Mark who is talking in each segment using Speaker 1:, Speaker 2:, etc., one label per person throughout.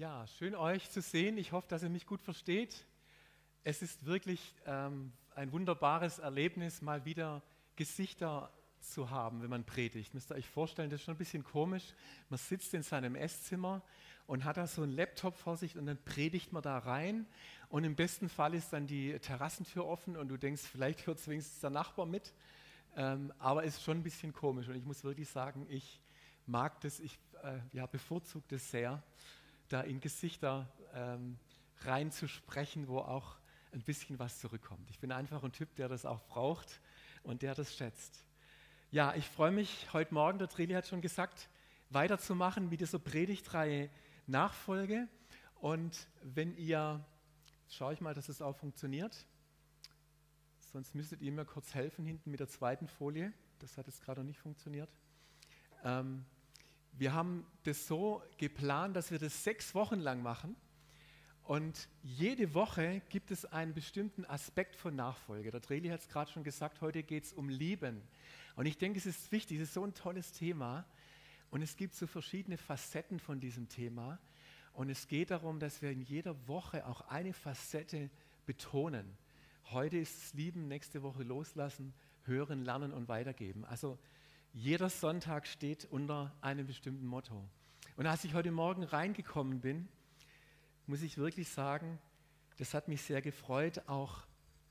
Speaker 1: Ja, schön euch zu sehen. Ich hoffe, dass ihr mich gut versteht. Es ist wirklich ähm, ein wunderbares Erlebnis, mal wieder Gesichter zu haben, wenn man predigt. Müsst ihr euch vorstellen, das ist schon ein bisschen komisch. Man sitzt in seinem Esszimmer und hat da so einen Laptop vor sich und dann predigt man da rein und im besten Fall ist dann die Terrassentür offen und du denkst, vielleicht hört wenigstens der Nachbar mit. Ähm, aber es ist schon ein bisschen komisch und ich muss wirklich sagen, ich mag das, ich äh, ja, bevorzuge das sehr da in Gesichter ähm, reinzusprechen, wo auch ein bisschen was zurückkommt. Ich bin einfach ein Typ, der das auch braucht und der das schätzt. Ja, ich freue mich heute Morgen, der Treli hat schon gesagt, weiterzumachen mit dieser Predigtreihe Nachfolge. Und wenn ihr, schaue ich mal, dass es auch funktioniert, sonst müsstet ihr mir kurz helfen hinten mit der zweiten Folie. Das hat jetzt gerade noch nicht funktioniert. Ähm, wir haben das so geplant, dass wir das sechs Wochen lang machen. Und jede Woche gibt es einen bestimmten Aspekt von Nachfolge. Der Dreli hat es gerade schon gesagt, heute geht es um Lieben. Und ich denke, es ist wichtig, es ist so ein tolles Thema. Und es gibt so verschiedene Facetten von diesem Thema. Und es geht darum, dass wir in jeder Woche auch eine Facette betonen. Heute ist es Lieben, nächste Woche loslassen, hören, lernen und weitergeben. Also jeder Sonntag steht unter einem bestimmten Motto. Und als ich heute Morgen reingekommen bin, muss ich wirklich sagen, das hat mich sehr gefreut, auch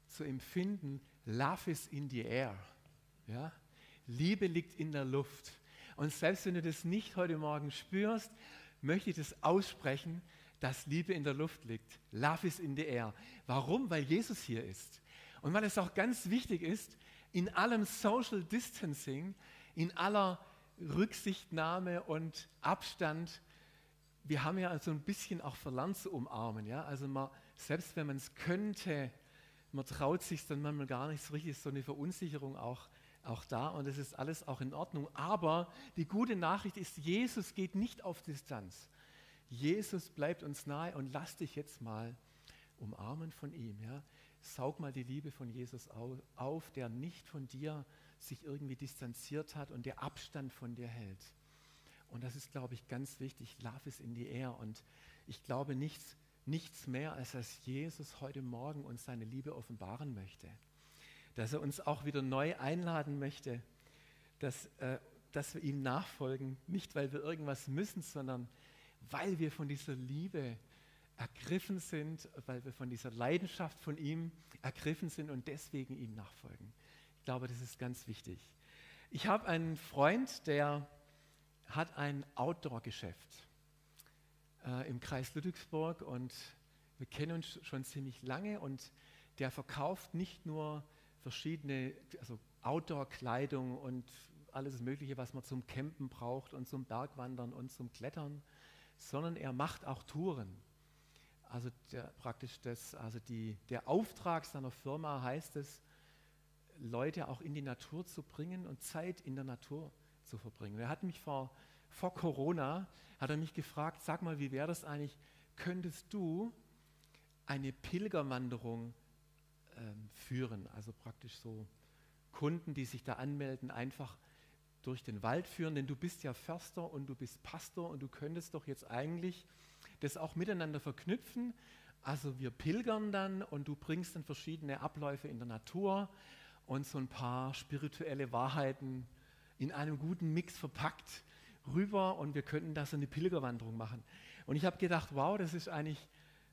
Speaker 1: zu empfinden, Love is in the air. Ja? Liebe liegt in der Luft. Und selbst wenn du das nicht heute Morgen spürst, möchte ich das aussprechen, dass Liebe in der Luft liegt. Love is in the air. Warum? Weil Jesus hier ist. Und weil es auch ganz wichtig ist, in allem Social Distancing in aller Rücksichtnahme und Abstand. Wir haben ja so ein bisschen auch verlernt zu umarmen. Ja? Also man, selbst wenn man es könnte, man traut sich dann manchmal gar nicht so richtig, ist so eine Verunsicherung auch, auch da und es ist alles auch in Ordnung. Aber die gute Nachricht ist, Jesus geht nicht auf Distanz. Jesus bleibt uns nahe und lass dich jetzt mal umarmen von ihm. Ja? Saug mal die Liebe von Jesus auf, der nicht von dir sich irgendwie distanziert hat und der Abstand von dir hält. Und das ist, glaube ich, ganz wichtig. Love is in the air. Und ich glaube nichts, nichts mehr, als dass Jesus heute Morgen uns seine Liebe offenbaren möchte. Dass er uns auch wieder neu einladen möchte, dass, äh, dass wir ihm nachfolgen. Nicht, weil wir irgendwas müssen, sondern weil wir von dieser Liebe ergriffen sind, weil wir von dieser Leidenschaft von ihm ergriffen sind und deswegen ihm nachfolgen. Ich glaube, das ist ganz wichtig. Ich habe einen Freund, der hat ein Outdoor-Geschäft äh, im Kreis Ludwigsburg und wir kennen uns schon ziemlich lange und der verkauft nicht nur verschiedene, also Outdoor-Kleidung und alles Mögliche, was man zum Campen braucht und zum Bergwandern und zum Klettern, sondern er macht auch Touren. Also der, praktisch das, also die, der Auftrag seiner Firma heißt es, Leute auch in die Natur zu bringen und Zeit in der Natur zu verbringen. Er hat mich vor, vor Corona, hat er mich gefragt, sag mal, wie wäre das eigentlich, könntest du eine Pilgerwanderung ähm, führen? Also praktisch so Kunden, die sich da anmelden, einfach durch den Wald führen, denn du bist ja Förster und du bist Pastor und du könntest doch jetzt eigentlich das auch miteinander verknüpfen. Also wir pilgern dann und du bringst dann verschiedene Abläufe in der Natur und so ein paar spirituelle Wahrheiten in einem guten Mix verpackt rüber und wir könnten da so eine Pilgerwanderung machen. Und ich habe gedacht, wow, das ist eigentlich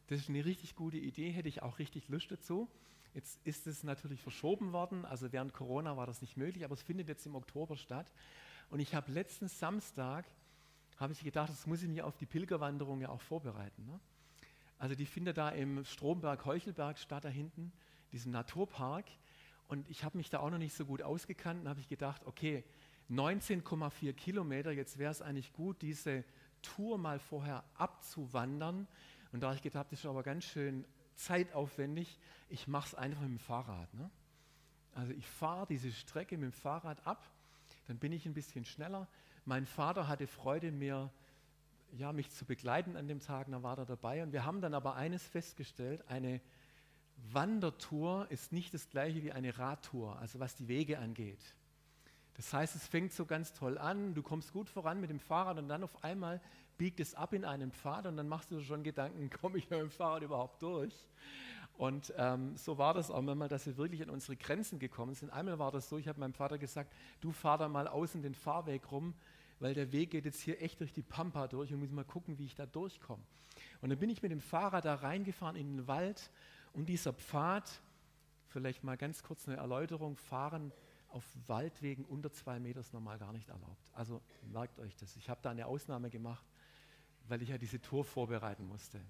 Speaker 1: das ist eine richtig gute Idee, hätte ich auch richtig Lust dazu. Jetzt ist es natürlich verschoben worden, also während Corona war das nicht möglich, aber es findet jetzt im Oktober statt. Und ich habe letzten Samstag, habe ich gedacht, das muss ich mir auf die Pilgerwanderung ja auch vorbereiten. Ne? Also die findet da im Stromberg-Heuchelberg statt, da hinten, diesem Naturpark. Und ich habe mich da auch noch nicht so gut ausgekannt und habe ich gedacht, okay, 19,4 Kilometer, jetzt wäre es eigentlich gut, diese Tour mal vorher abzuwandern. Und da habe ich gedacht, das ist aber ganz schön zeitaufwendig, ich mache es einfach mit dem Fahrrad. Ne? Also ich fahre diese Strecke mit dem Fahrrad ab, dann bin ich ein bisschen schneller. Mein Vater hatte Freude, mir, ja, mich zu begleiten an dem Tag, da war er dabei. Und wir haben dann aber eines festgestellt, eine Wandertour ist nicht das gleiche wie eine Radtour, also was die Wege angeht. Das heißt, es fängt so ganz toll an, du kommst gut voran mit dem Fahrrad und dann auf einmal biegt es ab in einen Pfad und dann machst du schon Gedanken, komme ich mit dem Fahrrad überhaupt durch? Und ähm, so war das auch manchmal, dass wir wirklich an unsere Grenzen gekommen sind. Einmal war das so, ich habe meinem Vater gesagt, du fahr da mal außen den Fahrweg rum, weil der Weg geht jetzt hier echt durch die Pampa durch und muss mal gucken, wie ich da durchkomme. Und dann bin ich mit dem Fahrrad da reingefahren in den Wald und dieser Pfad, vielleicht mal ganz kurz eine Erläuterung, fahren auf Waldwegen unter zwei Meter ist normal gar nicht erlaubt. Also merkt euch das. Ich habe da eine Ausnahme gemacht, weil ich ja diese Tour vorbereiten musste.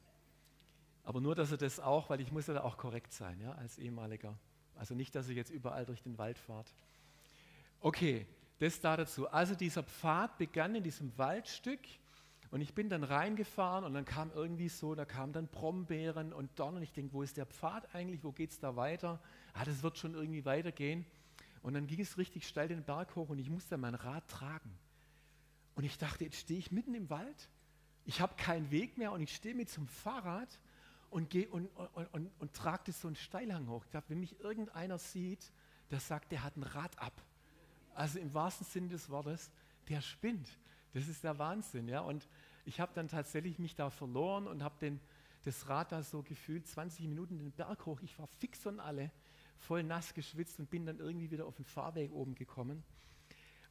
Speaker 1: Aber nur, dass ihr das auch, weil ich muss ja da auch korrekt sein, ja, als ehemaliger. Also nicht, dass ihr jetzt überall durch den Wald fahrt. Okay, das da dazu. Also dieser Pfad begann in diesem Waldstück und ich bin dann reingefahren und dann kam irgendwie so, da kamen dann Brombeeren und Dorn und ich denke, wo ist der Pfad eigentlich, wo geht es da weiter? Ah, das wird schon irgendwie weitergehen. Und dann ging es richtig steil den Berg hoch und ich musste mein Rad tragen. Und ich dachte, jetzt stehe ich mitten im Wald, ich habe keinen Weg mehr und ich stehe mit zum Fahrrad und, geh und, und, und, und trage das so einen Steilhang hoch. Ich dachte, wenn mich irgendeiner sieht, der sagt, der hat ein Rad ab. Also im wahrsten Sinne des Wortes, der spinnt. Das ist der Wahnsinn. Ja? Und ich habe dann tatsächlich mich da verloren und habe das Rad da so gefühlt 20 Minuten den Berg hoch. Ich war fix und alle, voll nass geschwitzt und bin dann irgendwie wieder auf den Fahrweg oben gekommen.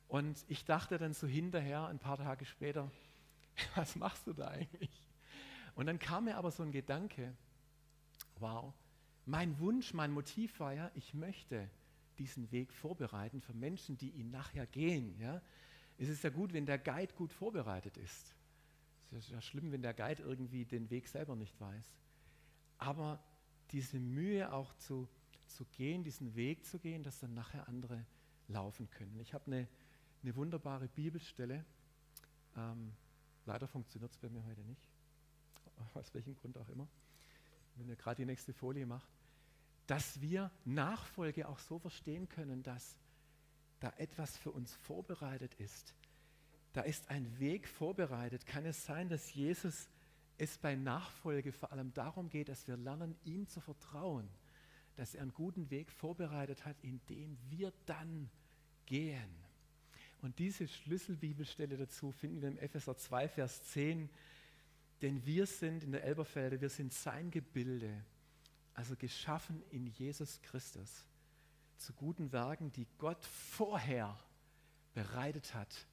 Speaker 1: Und ich dachte dann so hinterher, ein paar Tage später, was machst du da eigentlich? Und dann kam mir aber so ein Gedanke, wow, mein Wunsch, mein Motiv war ja, ich möchte diesen Weg vorbereiten für Menschen, die ihn nachher gehen. Ja? Es ist ja gut, wenn der Guide gut vorbereitet ist. Es ist ja schlimm, wenn der Guide irgendwie den Weg selber nicht weiß. Aber diese Mühe auch zu, zu gehen, diesen Weg zu gehen, dass dann nachher andere laufen können. Ich habe eine, eine wunderbare Bibelstelle. Ähm, leider funktioniert es bei mir heute nicht. Aus welchem Grund auch immer. Wenn ihr gerade die nächste Folie macht dass wir Nachfolge auch so verstehen können, dass da etwas für uns vorbereitet ist. Da ist ein Weg vorbereitet. Kann es sein, dass Jesus es bei Nachfolge vor allem darum geht, dass wir lernen, ihm zu vertrauen, dass er einen guten Weg vorbereitet hat, in dem wir dann gehen. Und diese Schlüsselbibelstelle dazu finden wir im Epheser 2, Vers 10. Denn wir sind in der Elberfelde, wir sind sein Gebilde, also geschaffen in Jesus Christus, zu guten Werken, die Gott vorher bereitet hat,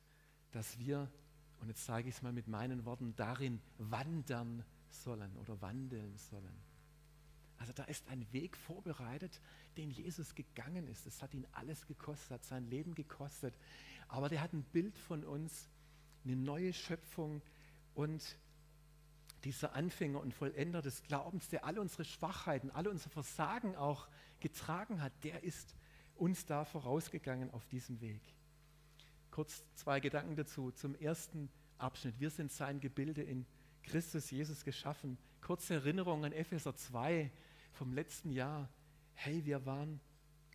Speaker 1: dass wir, und jetzt sage ich es mal mit meinen Worten, darin wandern sollen oder wandeln sollen. Also da ist ein Weg vorbereitet, den Jesus gegangen ist. Das hat ihn alles gekostet, hat sein Leben gekostet. Aber der hat ein Bild von uns, eine neue Schöpfung und dieser Anfänger und Vollender des Glaubens, der alle unsere Schwachheiten, alle unser Versagen auch getragen hat, der ist uns da vorausgegangen auf diesem Weg. Kurz zwei Gedanken dazu. Zum ersten Abschnitt. Wir sind sein Gebilde in Christus Jesus geschaffen. Kurze Erinnerung an Epheser 2 vom letzten Jahr. Hey, wir waren,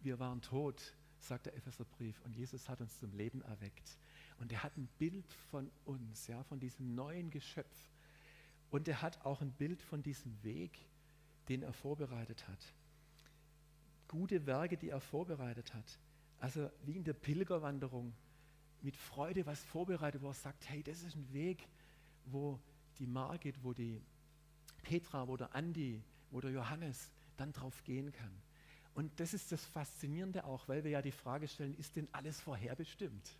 Speaker 1: wir waren tot, sagt der Epheserbrief, und Jesus hat uns zum Leben erweckt. Und er hat ein Bild von uns, ja, von diesem neuen Geschöpf und er hat auch ein Bild von diesem Weg, den er vorbereitet hat. Gute Werke, die er vorbereitet hat. Also wie in der Pilgerwanderung mit Freude was vorbereitet, wo er sagt, hey, das ist ein Weg, wo die Margit, wo die Petra, wo der Andi, wo der Johannes dann drauf gehen kann. Und das ist das Faszinierende auch, weil wir ja die Frage stellen, ist denn alles vorherbestimmt?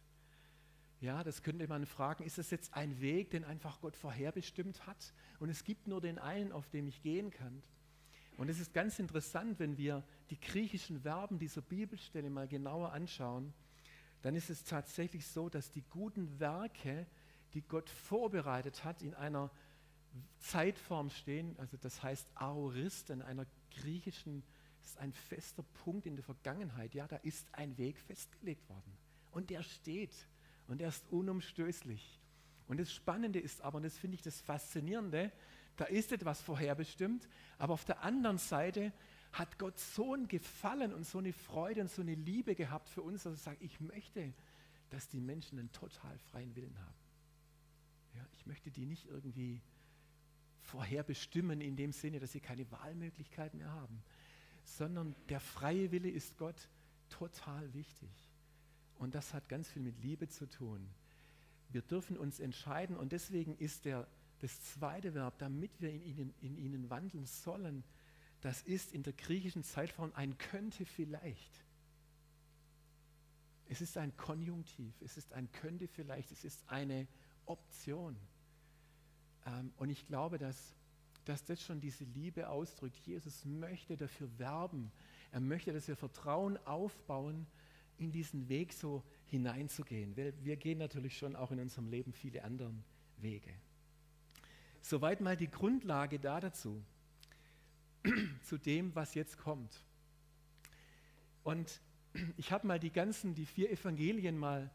Speaker 1: Ja, das könnte man fragen, ist es jetzt ein Weg, den einfach Gott vorherbestimmt hat? Und es gibt nur den einen, auf dem ich gehen kann? Und es ist ganz interessant, wenn wir die griechischen Verben dieser Bibelstelle mal genauer anschauen, dann ist es tatsächlich so, dass die guten Werke, die Gott vorbereitet hat, in einer Zeitform stehen, also das heißt Aorist, in einer griechischen, das ist ein fester Punkt in der Vergangenheit, ja, da ist ein Weg festgelegt worden. Und der steht und er ist unumstößlich. Und das Spannende ist aber, und das finde ich das Faszinierende, da ist etwas vorherbestimmt, aber auf der anderen Seite hat Gott so einen Gefallen und so eine Freude und so eine Liebe gehabt für uns, dass er sagt, ich möchte, dass die Menschen einen total freien Willen haben. Ja, ich möchte die nicht irgendwie vorherbestimmen in dem Sinne, dass sie keine Wahlmöglichkeit mehr haben, sondern der freie Wille ist Gott total wichtig. Und das hat ganz viel mit Liebe zu tun. Wir dürfen uns entscheiden und deswegen ist der, das zweite Verb, damit wir in ihnen, in ihnen wandeln sollen, das ist in der griechischen Zeitform ein könnte vielleicht. Es ist ein Konjunktiv, es ist ein könnte vielleicht, es ist eine Option. Ähm, und ich glaube, dass, dass das schon diese Liebe ausdrückt. Jesus möchte dafür werben. Er möchte, dass wir Vertrauen aufbauen, in diesen Weg so hineinzugehen. Wir, wir gehen natürlich schon auch in unserem Leben viele andere Wege. Soweit mal die Grundlage da dazu, zu dem, was jetzt kommt. Und ich habe mal die ganzen, die vier Evangelien mal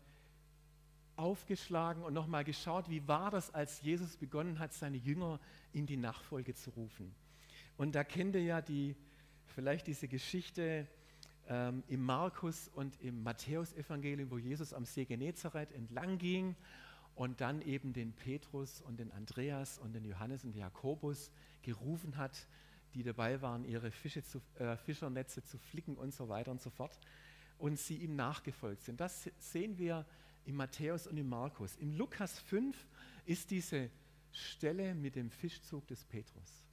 Speaker 1: aufgeschlagen und nochmal geschaut, wie war das, als Jesus begonnen hat, seine Jünger in die Nachfolge zu rufen. Und da kennt ihr ja die, vielleicht diese Geschichte ähm, im Markus und im Matthäusevangelium, wo Jesus am See Genezareth entlang ging und dann eben den Petrus und den Andreas und den Johannes und den Jakobus gerufen hat, die dabei waren, ihre Fische zu, äh, Fischernetze zu flicken und so weiter und so fort und sie ihm nachgefolgt sind. Das sehen wir im Matthäus und im Markus. Im Lukas 5 ist diese Stelle mit dem Fischzug des Petrus.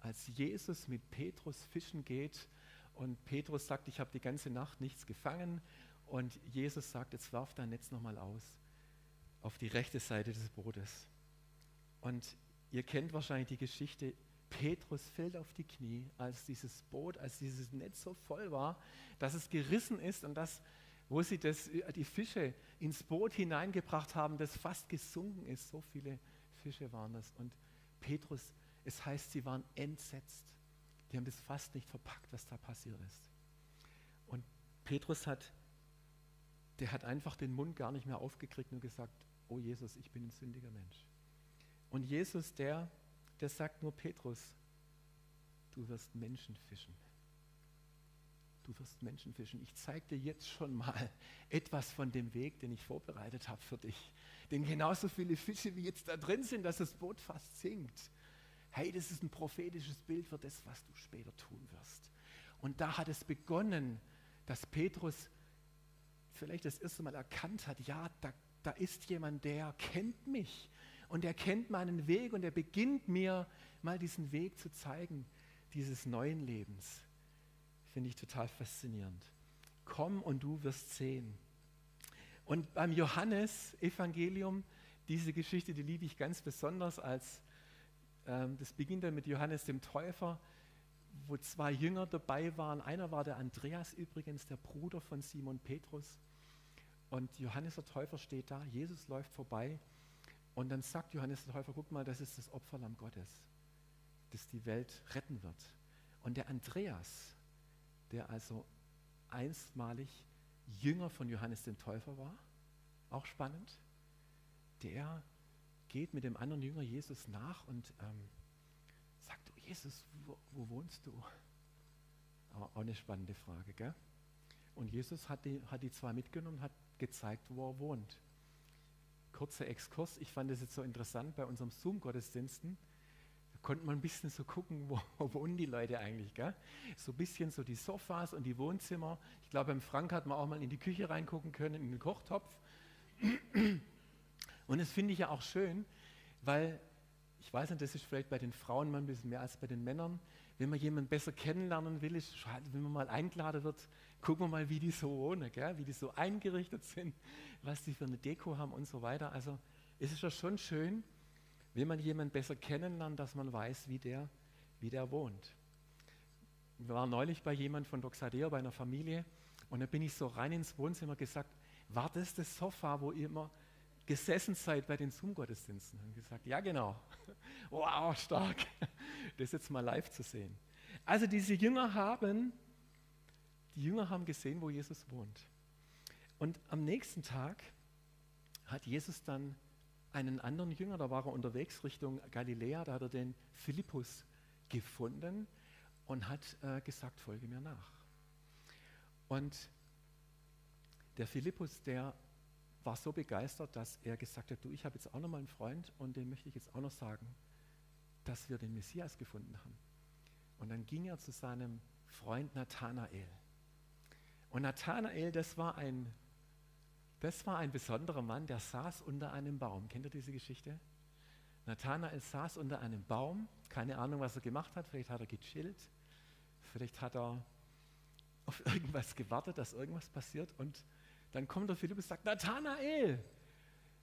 Speaker 1: Als Jesus mit Petrus fischen geht und Petrus sagt, ich habe die ganze Nacht nichts gefangen und Jesus sagt, jetzt werf dein Netz nochmal aus auf die rechte Seite des Bootes. Und ihr kennt wahrscheinlich die Geschichte, Petrus fällt auf die Knie, als dieses Boot, als dieses Netz so voll war, dass es gerissen ist und dass, wo sie das, die Fische ins Boot hineingebracht haben, das fast gesunken ist. So viele Fische waren das. Und Petrus, es heißt, sie waren entsetzt. Die haben das fast nicht verpackt, was da passiert ist. Und Petrus hat, der hat einfach den Mund gar nicht mehr aufgekriegt und gesagt, oh Jesus, ich bin ein sündiger Mensch. Und Jesus, der der sagt nur Petrus, du wirst Menschen fischen. Du wirst Menschen fischen. Ich zeige dir jetzt schon mal etwas von dem Weg, den ich vorbereitet habe für dich. Denn genauso viele Fische, wie jetzt da drin sind, dass das Boot fast sinkt. Hey, das ist ein prophetisches Bild für das, was du später tun wirst. Und da hat es begonnen, dass Petrus vielleicht das erste Mal erkannt hat, ja, da, da ist jemand, der kennt mich und er kennt meinen Weg und er beginnt mir mal diesen Weg zu zeigen, dieses neuen Lebens. Finde ich total faszinierend. Komm und du wirst sehen. Und beim Johannes-Evangelium, diese Geschichte, die liebe ich ganz besonders, als das beginnt dann mit Johannes dem Täufer, wo zwei Jünger dabei waren. Einer war der Andreas übrigens, der Bruder von Simon Petrus. Und Johannes der Täufer steht da, Jesus läuft vorbei und dann sagt Johannes der Täufer, guck mal, das ist das Opferlamm Gottes, das die Welt retten wird. Und der Andreas, der also einstmalig Jünger von Johannes dem Täufer war, auch spannend, der geht mit dem anderen Jünger Jesus nach und ähm, sagt, Jesus, wo, wo, wohnst du? Auch eine spannende Frage, gell? Und Jesus hat die, hat die zwei mitgenommen, hat gezeigt, wo er wohnt kurzer Exkurs. Ich fand es jetzt so interessant bei unserem Zoom-Gottesdiensten. Da konnte man ein bisschen so gucken, wo, wo wohnen die Leute eigentlich. Gell? So ein bisschen so die Sofas und die Wohnzimmer. Ich glaube, beim Frank hat man auch mal in die Küche reingucken können, in den Kochtopf. Und das finde ich ja auch schön, weil ich weiß nicht, das ist vielleicht bei den Frauen mal ein bisschen mehr als bei den Männern. Wenn man jemanden besser kennenlernen will, ist wenn man mal eingeladen wird, gucken wir mal, wie die so wohnen, gell? wie die so eingerichtet sind, was die für eine Deko haben und so weiter. Also es ist ja schon schön, wenn man jemanden besser kennenlernt, dass man weiß, wie der, wie der wohnt. Wir waren neulich bei jemand von Doxadeo, bei einer Familie, und da bin ich so rein ins Wohnzimmer gesagt, war das das Sofa, wo ihr immer gesessen seid bei den Zoom-Gottesdiensten? Und gesagt, ja genau. wow, stark. Das jetzt mal live zu sehen. Also diese Jünger haben die Jünger haben gesehen, wo Jesus wohnt. Und am nächsten Tag hat Jesus dann einen anderen Jünger, da war er unterwegs Richtung Galiläa, da hat er den Philippus gefunden und hat äh, gesagt, folge mir nach. Und der Philippus, der war so begeistert, dass er gesagt hat, du, ich habe jetzt auch noch mal einen Freund und dem möchte ich jetzt auch noch sagen, dass wir den Messias gefunden haben. Und dann ging er zu seinem Freund Nathanael. Und Nathanael, das war ein Das war ein besonderer Mann, der saß unter einem Baum. Kennt ihr diese Geschichte? Nathanael saß unter einem Baum, keine Ahnung, was er gemacht hat. Vielleicht hat er gechillt, vielleicht hat er auf irgendwas gewartet, dass irgendwas passiert. Und dann kommt der Philippus und sagt: Nathanael,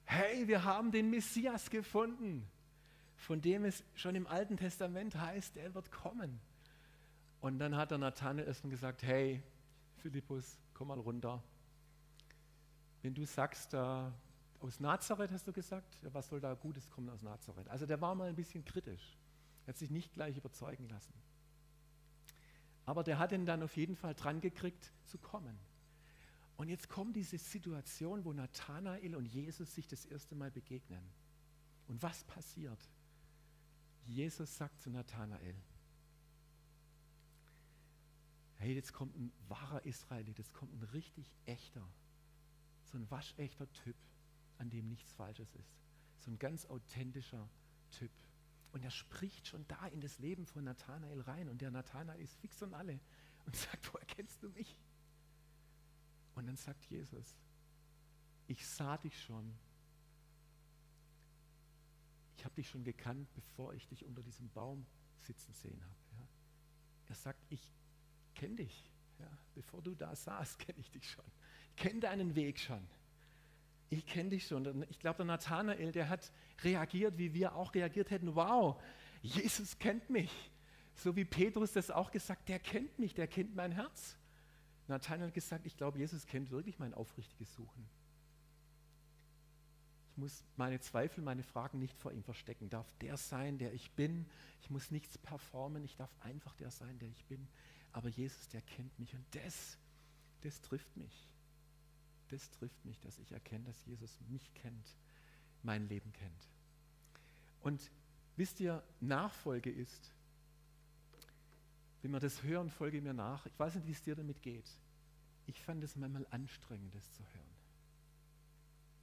Speaker 1: hey, wir haben den Messias gefunden, von dem es schon im Alten Testament heißt, er wird kommen. Und dann hat der Nathanael erstmal gesagt: Hey, Philippus, komm mal runter wenn du sagst, äh, aus Nazareth hast du gesagt, was soll da Gutes kommen aus Nazareth? Also der war mal ein bisschen kritisch. Er hat sich nicht gleich überzeugen lassen. Aber der hat ihn dann auf jeden Fall dran gekriegt, zu kommen. Und jetzt kommt diese Situation, wo Nathanael und Jesus sich das erste Mal begegnen. Und was passiert? Jesus sagt zu Nathanael, hey, jetzt kommt ein wahrer Israelit, jetzt kommt ein richtig echter so ein waschechter Typ, an dem nichts Falsches ist. So ein ganz authentischer Typ. Und er spricht schon da in das Leben von Nathanael rein. Und der Nathanael ist fix und alle und sagt, woher kennst du mich? Und dann sagt Jesus, ich sah dich schon. Ich habe dich schon gekannt, bevor ich dich unter diesem Baum sitzen sehen habe. Ja. Er sagt, ich kenne dich. Ja. Bevor du da saßt, kenne ich dich schon kenne deinen Weg schon. Ich kenne dich schon. Ich glaube, der Nathanael, der hat reagiert, wie wir auch reagiert hätten. Wow, Jesus kennt mich. So wie Petrus das auch gesagt, der kennt mich, der kennt mein Herz. Nathanael hat gesagt, ich glaube, Jesus kennt wirklich mein aufrichtiges Suchen. Ich muss meine Zweifel, meine Fragen nicht vor ihm verstecken. Darf der sein, der ich bin. Ich muss nichts performen. Ich darf einfach der sein, der ich bin. Aber Jesus, der kennt mich. Und das, das trifft mich das trifft mich, dass ich erkenne, dass Jesus mich kennt, mein Leben kennt. Und wisst ihr, Nachfolge ist, wenn wir das hören, folge mir nach. Ich weiß nicht, wie es dir damit geht. Ich fand es manchmal anstrengend, das zu hören.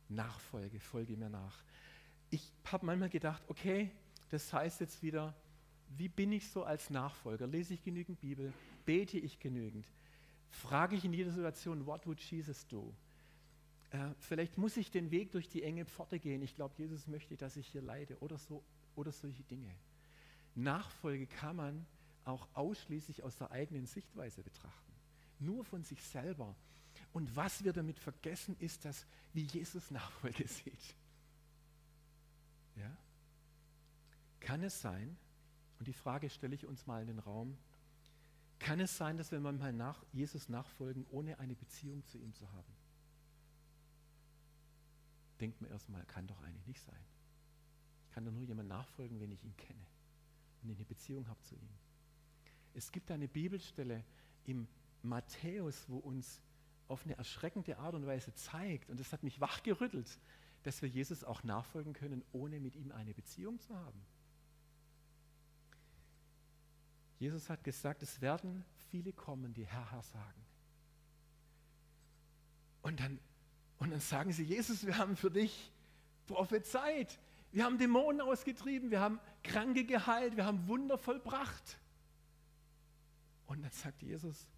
Speaker 1: Nachfolge, folge mir nach. Ich habe manchmal gedacht, okay, das heißt jetzt wieder, wie bin ich so als Nachfolger? Lese ich genügend Bibel? Bete ich genügend? Frage ich in jeder Situation, what would Jesus do? äh, vielleicht muss ich den Weg durch die enge Pforte gehen. Ich glaube, Jesus möchte, dass ich hier leide oder, so, oder solche Dinge. Nachfolge kann man auch ausschließlich aus der eigenen Sichtweise betrachten. Nur von sich selber. Und was wir damit vergessen, ist das, wie Jesus Nachfolge sieht. Ja? Kann es sein, und die Frage stelle ich uns mal in den Raum, kann es sein, dass wir manchmal nach Jesus nachfolgen, ohne eine Beziehung zu ihm zu haben? denkt man erstmal, kann doch eigentlich nicht sein. Ich kann doch nur jemand nachfolgen, wenn ich ihn kenne, ich eine Beziehung habe zu ihm. Es gibt eine Bibelstelle im Matthäus, wo uns auf eine erschreckende Art und Weise zeigt, und das hat mich wachgerüttelt, dass wir Jesus auch nachfolgen können, ohne mit ihm eine Beziehung zu haben. Jesus hat gesagt, es werden viele kommen, die Herr, Herr sagen. Und dann und dann sagen sie, Jesus, wir haben für dich prophezeit. Wir haben Dämonen ausgetrieben, wir haben Kranke geheilt, wir haben Wunder vollbracht. Und dann sagt Jesus,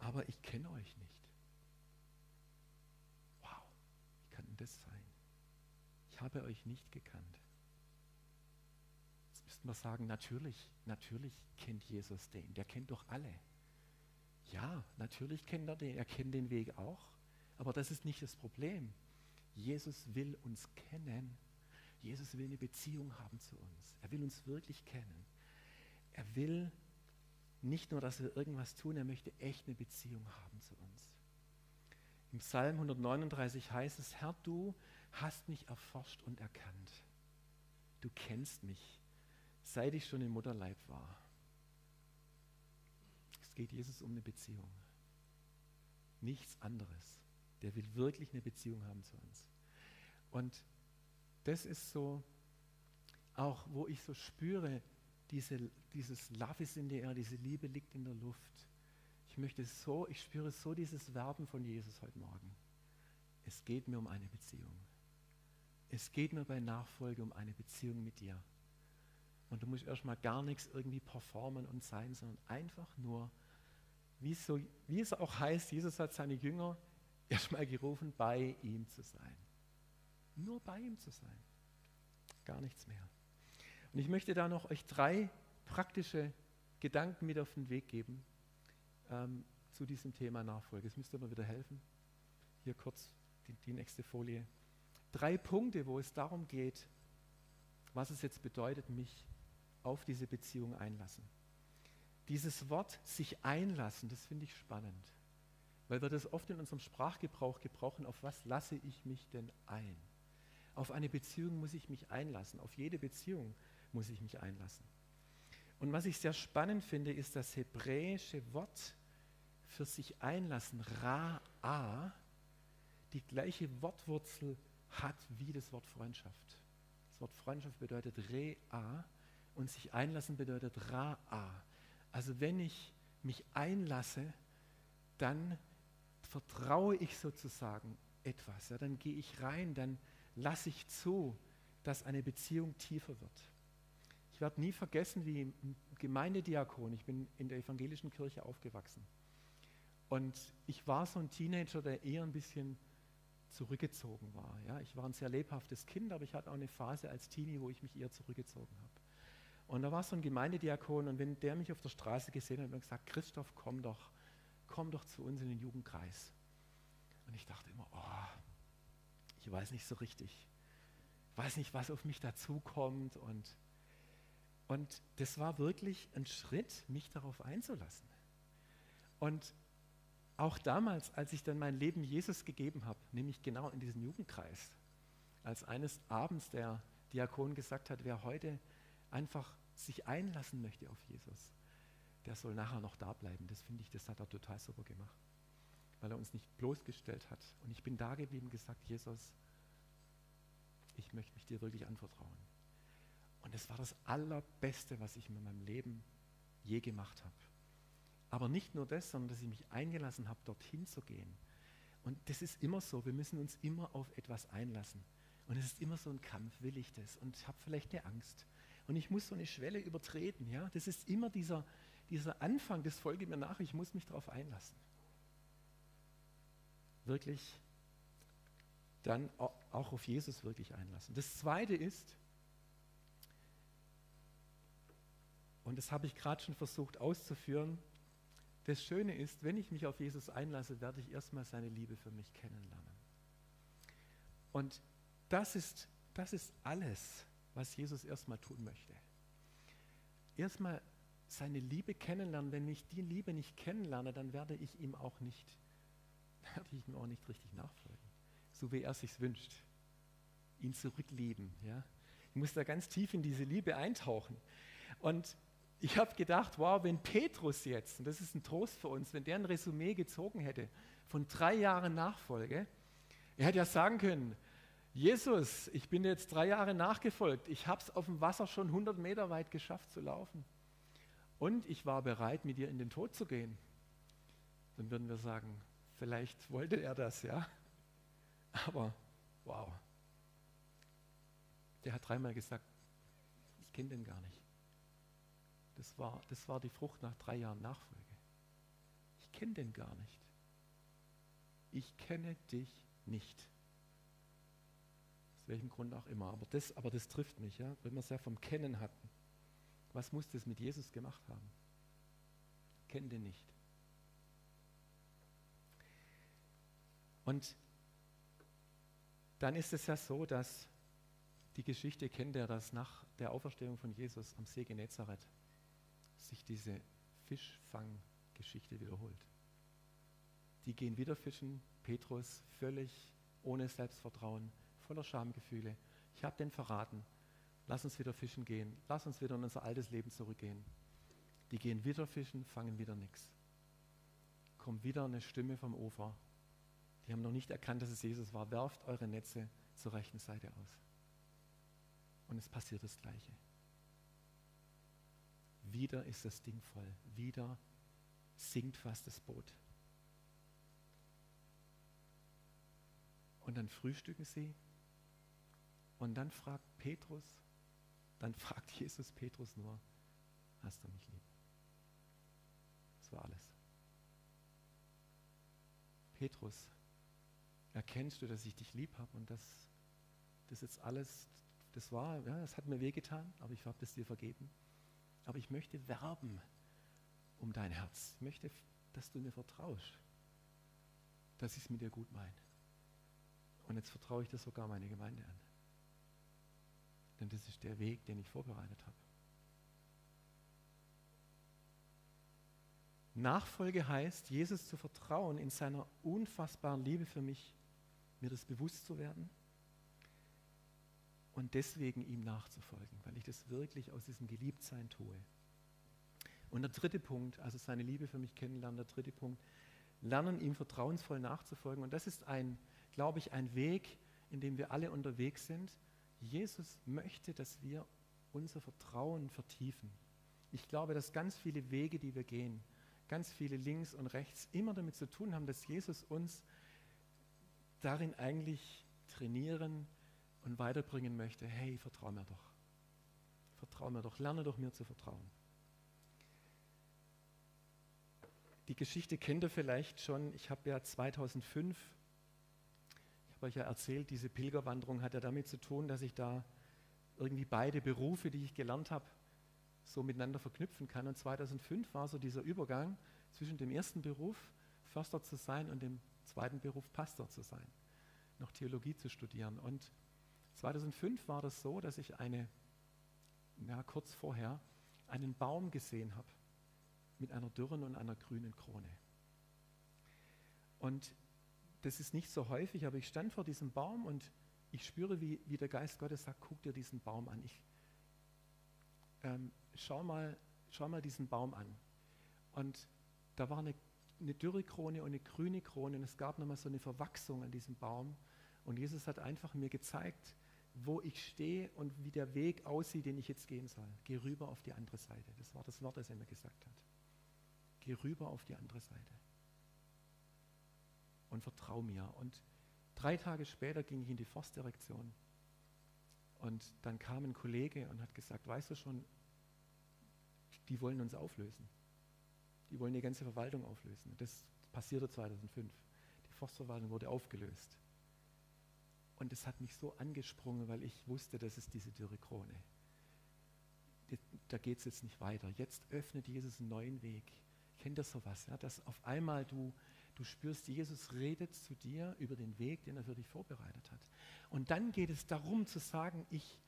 Speaker 1: aber ich kenne euch nicht. Wow, wie kann denn das sein? Ich habe euch nicht gekannt. Jetzt müssten wir sagen, natürlich, natürlich kennt Jesus den, der kennt doch alle. Ja, natürlich kennt er den, er kennt den Weg auch, aber das ist nicht das Problem. Jesus will uns kennen. Jesus will eine Beziehung haben zu uns. Er will uns wirklich kennen. Er will nicht nur, dass wir irgendwas tun, er möchte echt eine Beziehung haben zu uns. Im Psalm 139 heißt es, Herr, du hast mich erforscht und erkannt. Du kennst mich, seit ich schon im Mutterleib war geht Jesus um eine Beziehung. Nichts anderes. Der will wirklich eine Beziehung haben zu uns. Und das ist so, auch wo ich so spüre, diese, dieses Love is in the air, diese Liebe liegt in der Luft. Ich möchte so, ich spüre so dieses Werben von Jesus heute Morgen. Es geht mir um eine Beziehung. Es geht mir bei Nachfolge um eine Beziehung mit dir. Und du musst erstmal gar nichts irgendwie performen und sein, sondern einfach nur wie, so, wie es auch heißt, Jesus hat seine Jünger erstmal gerufen, bei ihm zu sein. Nur bei ihm zu sein. Gar nichts mehr. Und ich möchte da noch euch drei praktische Gedanken mit auf den Weg geben ähm, zu diesem Thema Nachfolge. Es müsste mir wieder helfen. Hier kurz die, die nächste Folie. Drei Punkte, wo es darum geht, was es jetzt bedeutet, mich auf diese Beziehung einlassen. Dieses Wort sich einlassen, das finde ich spannend, weil wir das oft in unserem Sprachgebrauch gebrauchen. Auf was lasse ich mich denn ein? Auf eine Beziehung muss ich mich einlassen. Auf jede Beziehung muss ich mich einlassen. Und was ich sehr spannend finde, ist das hebräische Wort für sich einlassen, Ra'a, die gleiche Wortwurzel hat wie das Wort Freundschaft. Das Wort Freundschaft bedeutet Re'a und sich einlassen bedeutet Ra'a. Also wenn ich mich einlasse, dann vertraue ich sozusagen etwas. Ja, dann gehe ich rein, dann lasse ich zu, dass eine Beziehung tiefer wird. Ich werde nie vergessen, wie Gemeindediakon, ich bin in der evangelischen Kirche aufgewachsen. Und ich war so ein Teenager, der eher ein bisschen zurückgezogen war. Ja, ich war ein sehr lebhaftes Kind, aber ich hatte auch eine Phase als Teenie, wo ich mich eher zurückgezogen habe. Und da war so ein Gemeindediakon und wenn der mich auf der Straße gesehen hat, hat er gesagt, Christoph, komm doch, komm doch zu uns in den Jugendkreis. Und ich dachte immer, oh, ich weiß nicht so richtig, weiß nicht, was auf mich dazukommt. Und, und das war wirklich ein Schritt, mich darauf einzulassen. Und auch damals, als ich dann mein Leben Jesus gegeben habe, nämlich genau in diesem Jugendkreis, als eines Abends der Diakon gesagt hat, wer heute einfach sich einlassen möchte auf Jesus, der soll nachher noch da bleiben. Das finde ich, das hat er total super gemacht, weil er uns nicht bloßgestellt hat. Und ich bin da geblieben und gesagt, Jesus, ich möchte mich dir wirklich anvertrauen. Und das war das Allerbeste, was ich in meinem Leben je gemacht habe. Aber nicht nur das, sondern dass ich mich eingelassen habe, dorthin zu gehen. Und das ist immer so, wir müssen uns immer auf etwas einlassen. Und es ist immer so ein Kampf, will ich das? Und ich habe vielleicht eine Angst und ich muss so eine Schwelle übertreten. Ja? Das ist immer dieser, dieser Anfang, das folge mir nach, ich muss mich darauf einlassen. Wirklich dann auch auf Jesus wirklich einlassen. Das Zweite ist, und das habe ich gerade schon versucht auszuführen, das Schöne ist, wenn ich mich auf Jesus einlasse, werde ich erstmal seine Liebe für mich kennenlernen. Und das ist, das ist alles, was Jesus erstmal tun möchte. Erstmal seine Liebe kennenlernen. Wenn ich die Liebe nicht kennenlerne, dann werde ich ihm auch nicht, werde ich ihm auch nicht richtig nachfolgen. So wie er sich wünscht. Ihn zurücklieben. Ja? Ich muss da ganz tief in diese Liebe eintauchen. Und ich habe gedacht, wow, wenn Petrus jetzt, und das ist ein Trost für uns, wenn der ein Resümee gezogen hätte von drei Jahren Nachfolge, er hätte ja sagen können, Jesus, ich bin jetzt drei Jahre nachgefolgt. Ich habe es auf dem Wasser schon 100 Meter weit geschafft zu laufen. Und ich war bereit, mit dir in den Tod zu gehen. Dann würden wir sagen, vielleicht wollte er das, ja. Aber wow. Der hat dreimal gesagt, ich kenne den gar nicht. Das war, das war die Frucht nach drei Jahren Nachfolge. Ich kenne den gar nicht. Ich kenne dich nicht. Aus welchem Grund auch immer. Aber das, aber das trifft mich, ja, wenn wir es ja vom Kennen hatten. Was muss das mit Jesus gemacht haben? Kennt den nicht. Und dann ist es ja so, dass die Geschichte kennt er, dass nach der Auferstehung von Jesus am See Genezareth sich diese Fischfanggeschichte wiederholt. Die gehen wieder fischen, Petrus völlig ohne Selbstvertrauen voller Schamgefühle. Ich habe den verraten. Lass uns wieder fischen gehen. Lass uns wieder in unser altes Leben zurückgehen. Die gehen wieder fischen, fangen wieder nichts. Kommt wieder eine Stimme vom Ufer. Die haben noch nicht erkannt, dass es Jesus war. Werft eure Netze zur rechten Seite aus. Und es passiert das Gleiche. Wieder ist das Ding voll. Wieder sinkt fast das Boot. Und dann frühstücken sie und dann fragt Petrus, dann fragt Jesus Petrus nur, hast du mich lieb? Das war alles. Petrus, erkennst du, dass ich dich lieb habe und dass das jetzt alles, das war, ja, das hat mir wehgetan, aber ich habe das dir vergeben. Aber ich möchte werben um dein Herz. Ich möchte, dass du mir vertraust, dass ich es mit dir gut meine. Und jetzt vertraue ich das sogar meine Gemeinde an. Denn das ist der Weg, den ich vorbereitet habe. Nachfolge heißt, Jesus zu vertrauen in seiner unfassbaren Liebe für mich, mir das bewusst zu werden und deswegen ihm nachzufolgen, weil ich das wirklich aus diesem Geliebtsein tue. Und der dritte Punkt, also seine Liebe für mich kennenlernen, der dritte Punkt, lernen ihm vertrauensvoll nachzufolgen. Und das ist ein, glaube ich, ein Weg, in dem wir alle unterwegs sind. Jesus möchte, dass wir unser Vertrauen vertiefen. Ich glaube, dass ganz viele Wege, die wir gehen, ganz viele links und rechts immer damit zu tun haben, dass Jesus uns darin eigentlich trainieren und weiterbringen möchte. Hey, vertrau mir doch. Vertrau mir doch. Lerne doch mir zu vertrauen. Die Geschichte kennt ihr vielleicht schon. Ich habe ja 2005, ich habe euch ja erzählt, diese Pilgerwanderung hat ja damit zu tun, dass ich da irgendwie beide Berufe, die ich gelernt habe, so miteinander verknüpfen kann. Und 2005 war so dieser Übergang zwischen dem ersten Beruf, Förster zu sein, und dem zweiten Beruf, Pastor zu sein, noch Theologie zu studieren. Und 2005 war das so, dass ich eine, ja, kurz vorher einen Baum gesehen habe mit einer dürren und einer grünen Krone. Und das ist nicht so häufig, aber ich stand vor diesem Baum und ich spüre, wie, wie der Geist Gottes sagt, guck dir diesen Baum an. Ich, ähm, schau, mal, schau mal diesen Baum an. Und da war eine, eine dürre Krone und eine grüne Krone und es gab nochmal so eine Verwachsung an diesem Baum. Und Jesus hat einfach mir gezeigt, wo ich stehe und wie der Weg aussieht, den ich jetzt gehen soll. Geh rüber auf die andere Seite. Das war das Wort, das er mir gesagt hat. Geh rüber auf die andere Seite. Und vertrau mir. Und drei Tage später ging ich in die Forstdirektion. Und dann kam ein Kollege und hat gesagt, weißt du schon, die wollen uns auflösen. Die wollen die ganze Verwaltung auflösen. Das passierte 2005. Die Forstverwaltung wurde aufgelöst. Und es hat mich so angesprungen, weil ich wusste, das ist diese dürre Krone. Da geht es jetzt nicht weiter. Jetzt öffnet Jesus einen neuen Weg. Kennt ihr sowas? Ja? Dass auf einmal du, du spürst, Jesus redet zu dir über den Weg, den er für dich vorbereitet hat. Und dann geht es darum zu sagen, ich,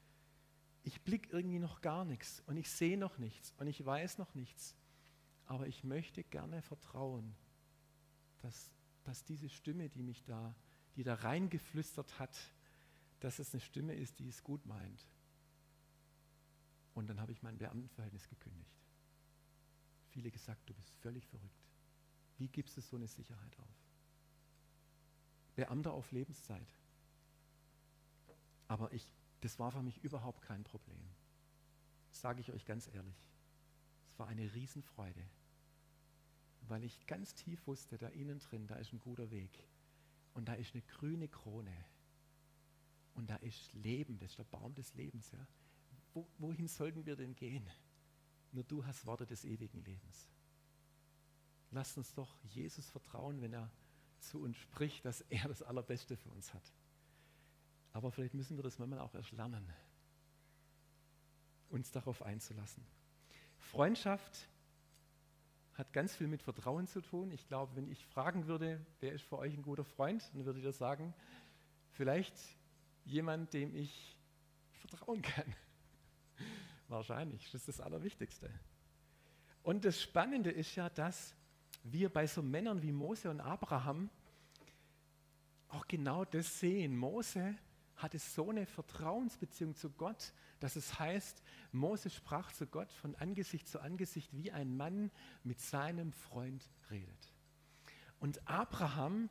Speaker 1: ich blicke irgendwie noch gar nichts und ich sehe noch nichts und ich weiß noch nichts. Aber ich möchte gerne vertrauen, dass, dass diese Stimme, die mich da die da reingeflüstert hat, dass es eine Stimme ist, die es gut meint. Und dann habe ich mein Beamtenverhältnis gekündigt. Viele gesagt, du bist völlig verrückt. Wie gibst du so eine Sicherheit auf? Beamter auf Lebenszeit. Aber ich, das war für mich überhaupt kein Problem. Sage ich euch ganz ehrlich. Es war eine Riesenfreude, weil ich ganz tief wusste, da innen drin, da ist ein guter Weg. Und da ist eine grüne Krone. Und da ist Leben, das ist der Baum des Lebens. Ja? Wo, wohin sollten wir denn gehen? Nur du hast Worte des ewigen Lebens. Lasst uns doch Jesus vertrauen, wenn er zu uns spricht, dass er das Allerbeste für uns hat. Aber vielleicht müssen wir das manchmal auch erst lernen, uns darauf einzulassen. Freundschaft hat ganz viel mit Vertrauen zu tun. Ich glaube, wenn ich fragen würde, wer ist für euch ein guter Freund, dann würdet ihr sagen, vielleicht jemand, dem ich vertrauen kann. Wahrscheinlich, das ist das Allerwichtigste. Und das Spannende ist ja, dass wir bei so Männern wie Mose und Abraham auch genau das sehen. Mose hatte so eine Vertrauensbeziehung zu Gott, dass es heißt, Mose sprach zu Gott von Angesicht zu Angesicht, wie ein Mann mit seinem Freund redet. Und Abraham,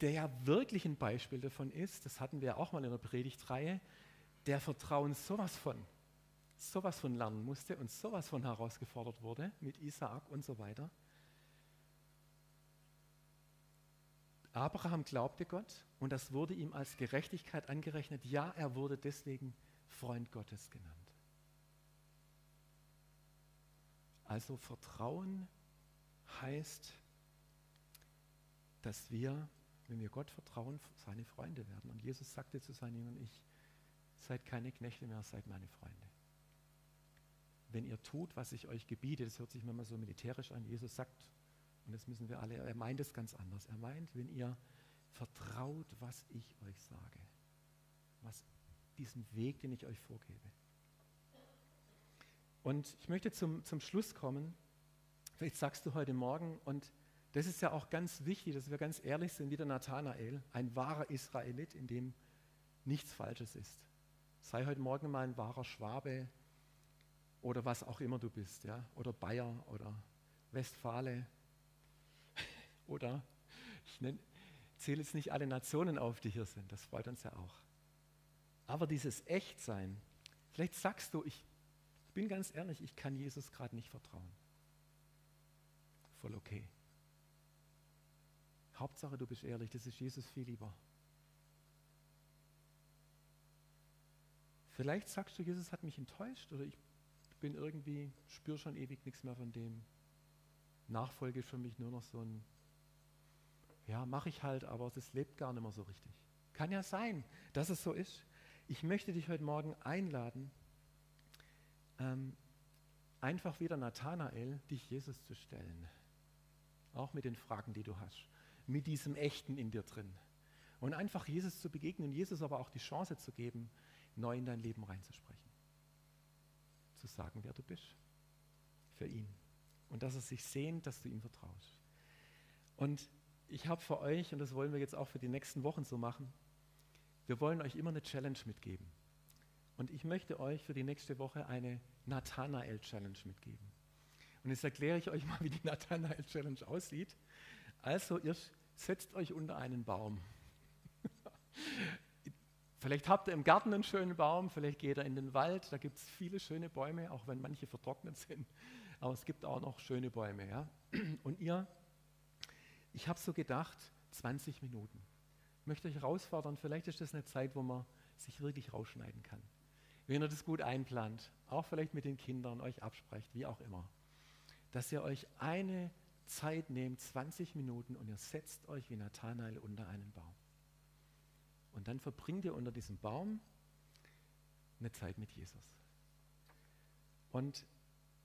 Speaker 1: der ja wirklich ein Beispiel davon ist, das hatten wir ja auch mal in der Predigtreihe, der Vertrauen sowas von, sowas von lernen musste und sowas von herausgefordert wurde mit Isaak und so weiter. Abraham glaubte Gott und das wurde ihm als Gerechtigkeit angerechnet. Ja, er wurde deswegen Freund Gottes genannt. Also Vertrauen heißt, dass wir, wenn wir Gott vertrauen, seine Freunde werden. Und Jesus sagte zu seinen Jüngern, ich seid keine Knechte mehr, seid meine Freunde. Wenn ihr tut, was ich euch gebiete, das hört sich manchmal so militärisch an, Jesus sagt, und das müssen wir alle, er meint es ganz anders. Er meint, wenn ihr vertraut, was ich euch sage, was diesen Weg, den ich euch vorgebe. Und ich möchte zum, zum Schluss kommen. Vielleicht sagst du heute Morgen, und das ist ja auch ganz wichtig, dass wir ganz ehrlich sind, wie der Nathanael, ein wahrer Israelit, in dem nichts Falsches ist. Sei heute Morgen mal ein wahrer Schwabe oder was auch immer du bist, ja? oder Bayer oder Westfale oder ich nenn, zähle jetzt nicht alle Nationen auf, die hier sind, das freut uns ja auch. Aber dieses Echtsein, vielleicht sagst du, ich, bin ganz ehrlich, ich kann Jesus gerade nicht vertrauen. Voll okay. Hauptsache, du bist ehrlich, das ist Jesus viel lieber. Vielleicht sagst du, Jesus hat mich enttäuscht oder ich bin irgendwie, spüre schon ewig nichts mehr von dem. Nachfolge ist für mich nur noch so ein, ja, mache ich halt, aber das lebt gar nicht mehr so richtig. Kann ja sein, dass es so ist. Ich möchte dich heute Morgen einladen, ähm, einfach wieder Nathanael, dich Jesus zu stellen. Auch mit den Fragen, die du hast. Mit diesem Echten in dir drin. Und einfach Jesus zu begegnen und Jesus aber auch die Chance zu geben, neu in dein Leben reinzusprechen. Zu sagen, wer du bist. Für ihn. Und dass er sich sehnt, dass du ihm vertraust. Und ich habe für euch, und das wollen wir jetzt auch für die nächsten Wochen so machen, wir wollen euch immer eine Challenge mitgeben. Und ich möchte euch für die nächste Woche eine Nathanael-Challenge mitgeben. Und jetzt erkläre ich euch mal, wie die Nathanael-Challenge aussieht. Also, ihr setzt euch unter einen Baum. vielleicht habt ihr im Garten einen schönen Baum, vielleicht geht ihr in den Wald, da gibt es viele schöne Bäume, auch wenn manche vertrocknet sind. Aber es gibt auch noch schöne Bäume. Ja? Und ihr, ich habe so gedacht, 20 Minuten. Ich möchte euch herausfordern, vielleicht ist das eine Zeit, wo man sich wirklich rausschneiden kann wenn ihr das gut einplant, auch vielleicht mit den Kindern euch absprecht, wie auch immer, dass ihr euch eine Zeit nehmt, 20 Minuten, und ihr setzt euch wie Nathanael unter einen Baum. Und dann verbringt ihr unter diesem Baum eine Zeit mit Jesus. Und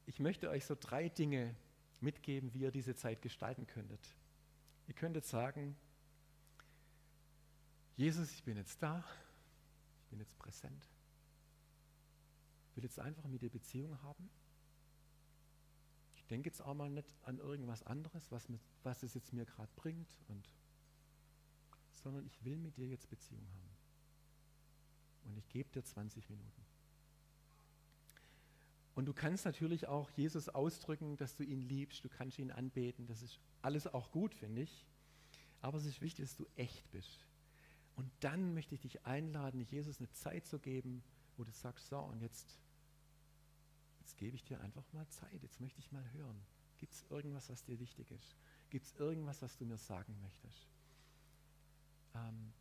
Speaker 1: ich möchte euch so drei Dinge mitgeben, wie ihr diese Zeit gestalten könntet. Ihr könntet sagen, Jesus, ich bin jetzt da, ich bin jetzt präsent will jetzt einfach mit dir Beziehung haben. Ich denke jetzt auch mal nicht an irgendwas anderes, was, mit, was es jetzt mir gerade bringt, und, sondern ich will mit dir jetzt Beziehung haben. Und ich gebe dir 20 Minuten. Und du kannst natürlich auch Jesus ausdrücken, dass du ihn liebst, du kannst ihn anbeten, das ist alles auch gut, finde ich. Aber es ist wichtig, dass du echt bist. Und dann möchte ich dich einladen, Jesus eine Zeit zu geben, wo du sagst, so, und jetzt jetzt gebe ich dir einfach mal Zeit, jetzt möchte ich mal hören. Gibt es irgendwas, was dir wichtig ist? Gibt es irgendwas, was du mir sagen möchtest? Ähm,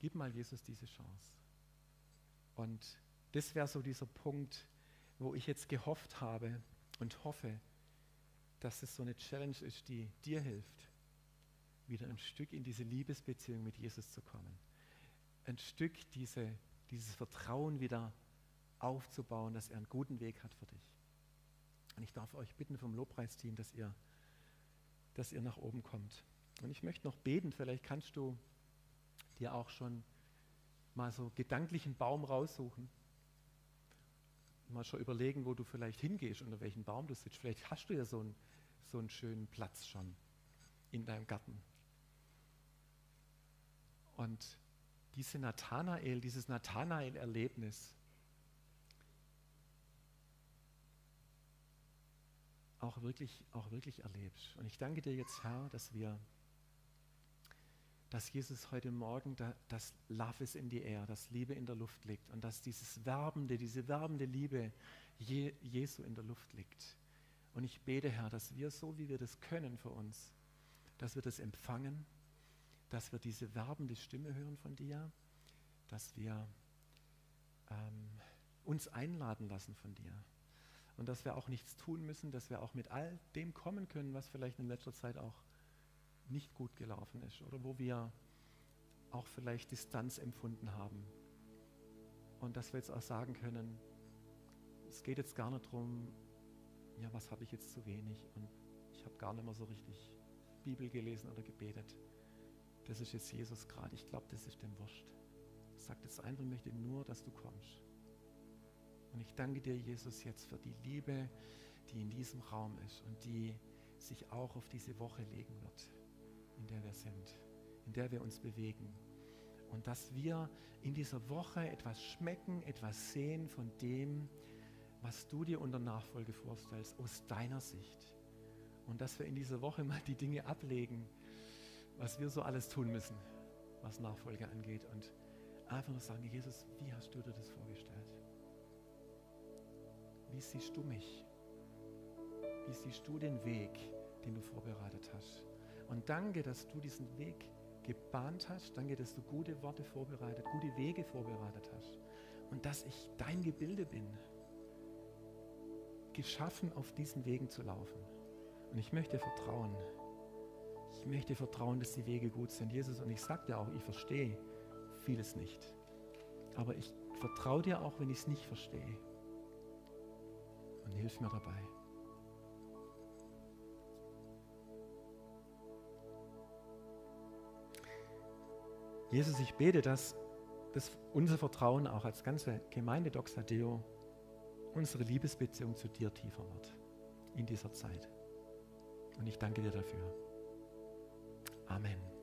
Speaker 1: gib mal Jesus diese Chance. Und das wäre so dieser Punkt, wo ich jetzt gehofft habe und hoffe, dass es so eine Challenge ist, die dir hilft, wieder ein Stück in diese Liebesbeziehung mit Jesus zu kommen. Ein Stück diese, dieses Vertrauen wieder aufzubauen, dass er einen guten Weg hat für dich. Und ich darf euch bitten vom Lobpreisteam, dass ihr, dass ihr nach oben kommt. Und ich möchte noch beten, vielleicht kannst du dir auch schon mal so gedanklichen Baum raussuchen. Mal schon überlegen, wo du vielleicht hingehst, unter welchem Baum du sitzt. Vielleicht hast du ja so einen, so einen schönen Platz schon in deinem Garten. Und diese Nathanael, dieses Nathanael-Erlebnis, auch wirklich, auch wirklich erlebst. Und ich danke dir jetzt, Herr, dass wir, dass Jesus heute Morgen da, das Love is in the air, das Liebe in der Luft liegt und dass dieses werbende, diese werbende Liebe Je, Jesu in der Luft liegt. Und ich bete, Herr, dass wir so, wie wir das können für uns, dass wir das empfangen, dass wir diese werbende Stimme hören von dir, dass wir ähm, uns einladen lassen von dir und dass wir auch nichts tun müssen, dass wir auch mit all dem kommen können, was vielleicht in letzter Zeit auch nicht gut gelaufen ist oder wo wir auch vielleicht Distanz empfunden haben. Und dass wir jetzt auch sagen können, es geht jetzt gar nicht darum, ja, was habe ich jetzt zu wenig und ich habe gar nicht mehr so richtig Bibel gelesen oder gebetet. Das ist jetzt Jesus gerade. Ich glaube, das ist dem wurscht. Sagt jetzt einfach, ich möchte nur, dass du kommst. Und ich danke dir, Jesus, jetzt für die Liebe, die in diesem Raum ist und die sich auch auf diese Woche legen wird, in der wir sind, in der wir uns bewegen. Und dass wir in dieser Woche etwas schmecken, etwas sehen von dem, was du dir unter Nachfolge vorstellst, aus deiner Sicht. Und dass wir in dieser Woche mal die Dinge ablegen, was wir so alles tun müssen, was Nachfolge angeht. Und einfach nur sagen, Jesus, wie hast du dir das vorgestellt? Wie siehst du mich? Wie siehst du den Weg, den du vorbereitet hast? Und danke, dass du diesen Weg gebahnt hast. Danke, dass du gute Worte vorbereitet, gute Wege vorbereitet hast. Und dass ich dein Gebilde bin, geschaffen auf diesen Wegen zu laufen. Und ich möchte vertrauen. Ich möchte vertrauen, dass die Wege gut sind, Jesus. Und ich sage dir auch, ich verstehe vieles nicht. Aber ich vertraue dir auch, wenn ich es nicht verstehe. Und hilf mir dabei. Jesus, ich bete, dass, dass unser Vertrauen auch als ganze Gemeinde Doxadeo, unsere Liebesbeziehung zu dir tiefer wird in dieser Zeit. Und ich danke dir dafür. Amen.